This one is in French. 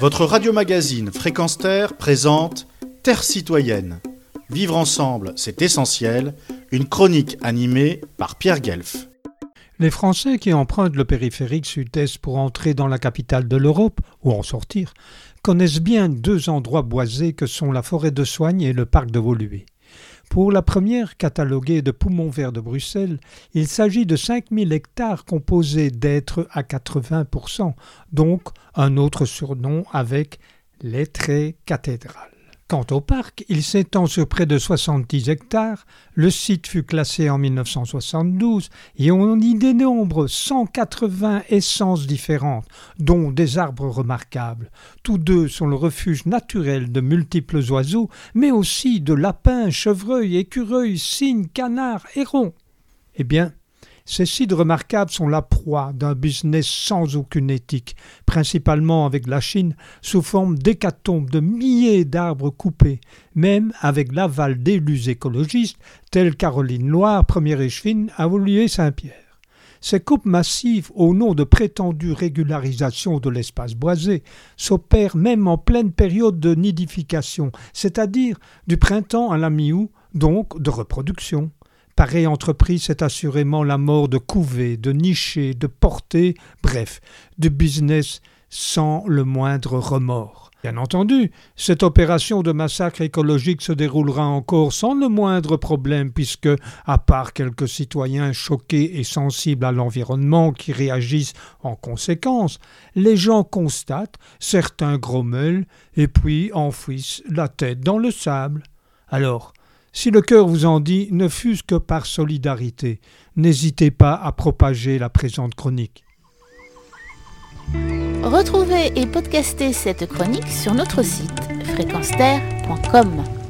Votre radio-magazine Fréquence Terre présente Terre citoyenne. Vivre ensemble, c'est essentiel. Une chronique animée par Pierre Guelf. Les Français qui empruntent le périphérique sud-est pour entrer dans la capitale de l'Europe, ou en sortir, connaissent bien deux endroits boisés que sont la forêt de Soigne et le parc de Voluée. Pour la première cataloguée de poumons verts de Bruxelles, il s'agit de 5000 hectares composés d'êtres à 80%, donc un autre surnom avec lettré cathédrale. Quant au parc, il s'étend sur près de 70 hectares. Le site fut classé en 1972 et on y dénombre 180 essences différentes, dont des arbres remarquables. Tous deux sont le refuge naturel de multiples oiseaux, mais aussi de lapins, chevreuils, écureuils, cygnes, canards, hérons. Eh bien, ces sites remarquables sont la proie d'un business sans aucune éthique, principalement avec la Chine, sous forme d'hécatombes de milliers d'arbres coupés, même avec l'aval d'élus écologistes tels Caroline Loire, première échevine à Volier-Saint-Pierre. Ces coupes massives, au nom de prétendue régularisation de l'espace boisé, s'opèrent même en pleine période de nidification, c'est-à-dire du printemps à la mi-août, donc de reproduction. Pareille entreprise, c'est assurément la mort de couvées, de nichés, de portées, bref, de business sans le moindre remords. Bien entendu, cette opération de massacre écologique se déroulera encore sans le moindre problème, puisque, à part quelques citoyens choqués et sensibles à l'environnement qui réagissent en conséquence, les gens constatent, certains grommellent, et puis enfouissent la tête dans le sable. Alors, si le cœur vous en dit, ne fût-ce que par solidarité, n'hésitez pas à propager la présente chronique. Retrouvez et podcastez cette chronique sur notre site fréquenceterre.com.